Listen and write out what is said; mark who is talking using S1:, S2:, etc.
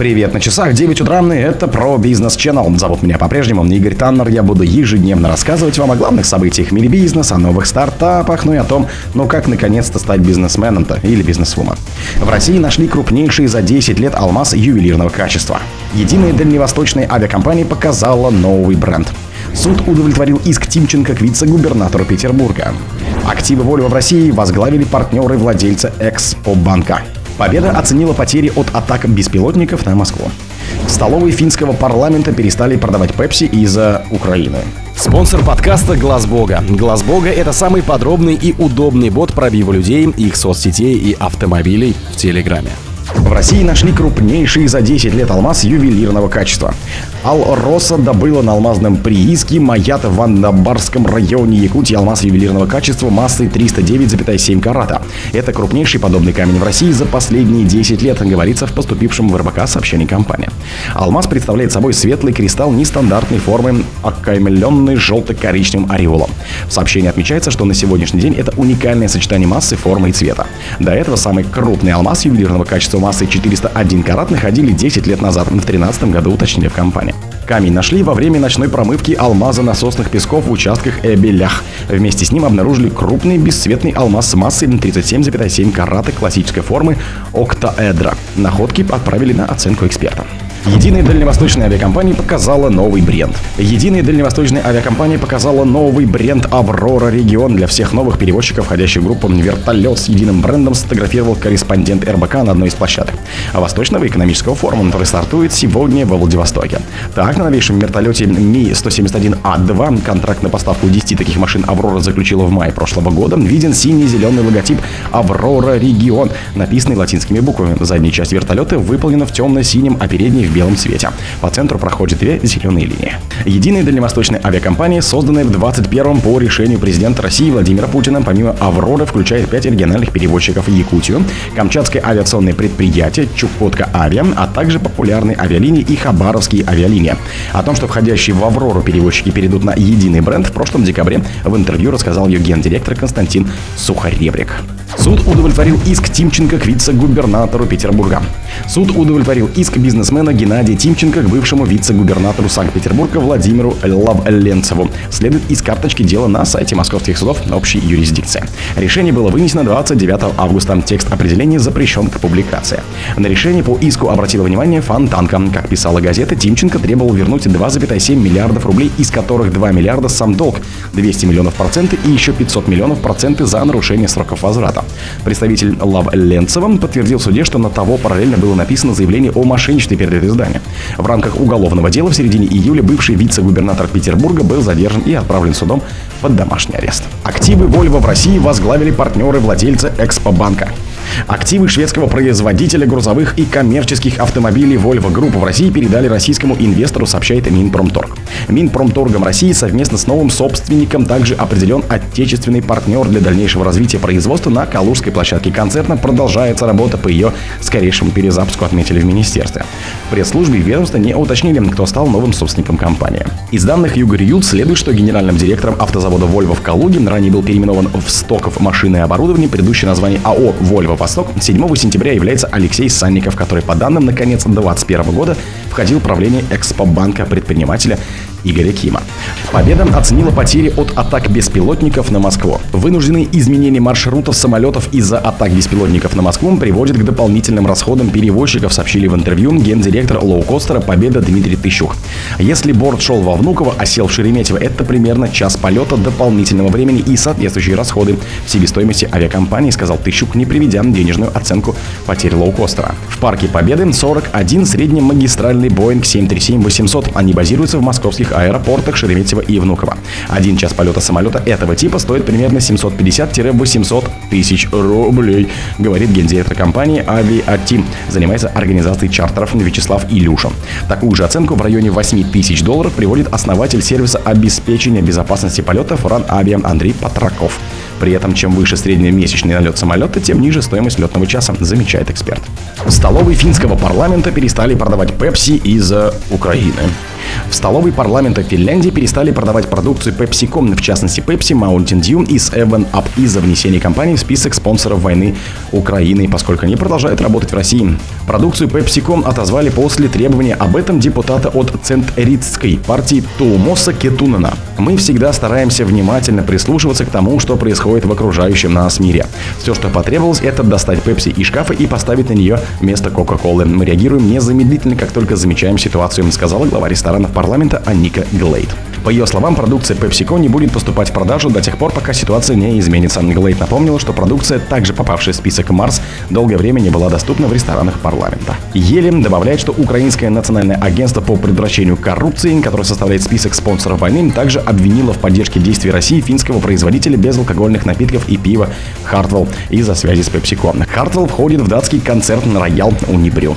S1: Привет на часах, 9 утра, и это про бизнес Channel. Зовут меня по-прежнему Игорь Таннер. Я буду ежедневно рассказывать вам о главных событиях в мире бизнеса, о новых стартапах, ну и о том, ну как наконец-то стать бизнесменом-то или бизнесвумен. В России нашли крупнейший за 10 лет алмаз ювелирного качества. Единая дальневосточная авиакомпания показала новый бренд. Суд удовлетворил иск Тимченко к вице-губернатору Петербурга. Активы Volvo в России возглавили партнеры владельца Экспобанка. Победа оценила потери от атак беспилотников на Москву. В столовой финского парламента перестали продавать Пепси из-за Украины.
S2: Спонсор подкаста Глаз Бога. Глаз Бога это самый подробный и удобный бот пробива людей, их соцсетей и автомобилей в Телеграме.
S1: В России нашли крупнейший за 10 лет алмаз ювелирного качества. Ал-Роса добыла на алмазном прииске Маят в Андабарском районе Якутии алмаз ювелирного качества массой 309,7 карата. Это крупнейший подобный камень в России за последние 10 лет, говорится в поступившем в РБК сообщении компании. Алмаз представляет собой светлый кристалл нестандартной формы, окаймленный желто-коричневым ореолом. В сообщении отмечается, что на сегодняшний день это уникальное сочетание массы, формы и цвета. До этого самый крупный алмаз ювелирного качества массой 401 карат находили 10 лет назад, в 2013 году уточнили в компании. Камень нашли во время ночной промывки алмаза насосных песков в участках Эбелях. Вместе с ним обнаружили крупный бесцветный алмаз с массой 37,7 карата классической формы октаэдра. Находки отправили на оценку эксперта. Единая дальневосточная авиакомпания показала новый бренд. Единая дальневосточная авиакомпания показала новый бренд «Аврора Регион» для всех новых перевозчиков, входящих в группу «Вертолет» с единым брендом сфотографировал корреспондент РБК на одной из площадок Восточного экономического форума, который стартует сегодня во Владивостоке. Так, на новейшем вертолете Ми-171А2 контракт на поставку 10 таких машин «Аврора» заключила в мае прошлого года. Виден синий-зеленый логотип «Аврора Регион», написанный латинскими буквами. Задняя часть вертолета выполнена в темно-синем, а передняя белом цвете. По центру проходят две зеленые линии. Единая дальневосточная авиакомпания, созданная в 21-м по решению президента России Владимира Путина, помимо «Авроры», включает пять региональных перевозчиков Якутию, Камчатское авиационное предприятие Чукотка Авиа, а также популярные авиалинии и хабаровские авиалинии. О том, что входящие в «Аврору» перевозчики перейдут на единый бренд, в прошлом декабре в интервью рассказал ее гендиректор Константин Сухаребрик. Суд удовлетворил иск Тимченко к вице-губернатору Петербурга. Суд удовлетворил иск бизнесмена Геннадия Тимченко к бывшему вице-губернатору Санкт-Петербурга Владимиру Лавленцеву. Следует из карточки дела на сайте московских судов общей юрисдикции. Решение было вынесено 29 августа. Текст определения запрещен к публикации. На решение по иску обратила внимание Фонтанка. Как писала газета, Тимченко требовал вернуть 2,7 миллиардов рублей, из которых 2 миллиарда сам долг, 200 миллионов проценты и еще 500 миллионов проценты за нарушение сроков возврата. Представитель Лав Ленцева подтвердил в суде, что на того параллельно было написано заявление о мошенничестве перед это издание. В рамках уголовного дела в середине июля бывший вице-губернатор Петербурга был задержан и отправлен судом под домашний арест. Активы Volvo в России возглавили партнеры владельца Экспобанка. Активы шведского производителя грузовых и коммерческих автомобилей Volvo Group в России передали российскому инвестору, сообщает Минпромторг. Минпромторгом России совместно с новым собственником также определен отечественный партнер для дальнейшего развития производства на Калужской площадке концерна. Продолжается работа по ее скорейшему перезапуску, отметили в министерстве. В пресс-службе ведомства не уточнили, кто стал новым собственником компании. Из данных Югорь Ют следует, что генеральным директором автозавода Volvo в Калуге ранее был переименован в Стоков машины и оборудование, предыдущее название АО Volvo Восток. 7 сентября является Алексей Санников, который по данным на конец 2021 года входил в правление Экспобанка предпринимателя Игоря Кима. Победа оценила потери от атак беспилотников на Москву. Вынужденные изменения маршрутов самолетов из-за атак беспилотников на Москву приводят к дополнительным расходам перевозчиков, сообщили в интервью гендиректор лоукостера «Победа» Дмитрий Тыщук. Если борт шел во Внуково, а сел в Шереметьево, это примерно час полета дополнительного времени и соответствующие расходы в себестоимости авиакомпании, сказал Тыщук, не приведя денежную оценку потерь лоукостера. В парке Победы 41 среднемагистральный Boeing 737-800. Они базируются в московских московских аэропортах Шереметьево и Внуково. Один час полета самолета этого типа стоит примерно 750-800 тысяч рублей, говорит гендиректор компании Aviateam. Занимается организацией чартеров Вячеслав Илюша. Такую же оценку в районе 8 тысяч долларов приводит основатель сервиса обеспечения безопасности полетов РАН Авиа Андрей Патраков. При этом, чем выше среднемесячный налет самолета, тем ниже стоимость летного часа, замечает эксперт. В столовой финского парламента перестали продавать Пепси из Украины. В столовой парламента Финляндии перестали продавать продукцию PepsiCo, в частности Pepsi, Mountain Dew и 7up из-за внесения компании в список спонсоров войны Украины, поскольку они продолжают работать в России. Продукцию PepsiCo отозвали после требования об этом депутата от Центритской партии Туумоса Кетунена. Мы всегда стараемся внимательно прислушиваться к тому, что происходит в окружающем нас мире. Все, что потребовалось, это достать Пепси из шкафа и поставить на нее вместо Кока-Колы. Мы реагируем незамедлительно, как только замечаем ситуацию, сказала глава ресторанов парламента Аника Глейд. По ее словам, продукция PepsiCo не будет поступать в продажу до тех пор, пока ситуация не изменится. Глейд напомнила, что продукция, также попавшая в список Марс, долгое время не была доступна в ресторанах парламента. Елем добавляет, что Украинское национальное агентство по предотвращению коррупции, которое составляет список спонсоров войны, также обвинило в поддержке действий России финского производителя безалкогольных напитков и пива Хартвелл из-за связи с PepsiCo. Хартвелл входит в датский концерн Роял Унибрю.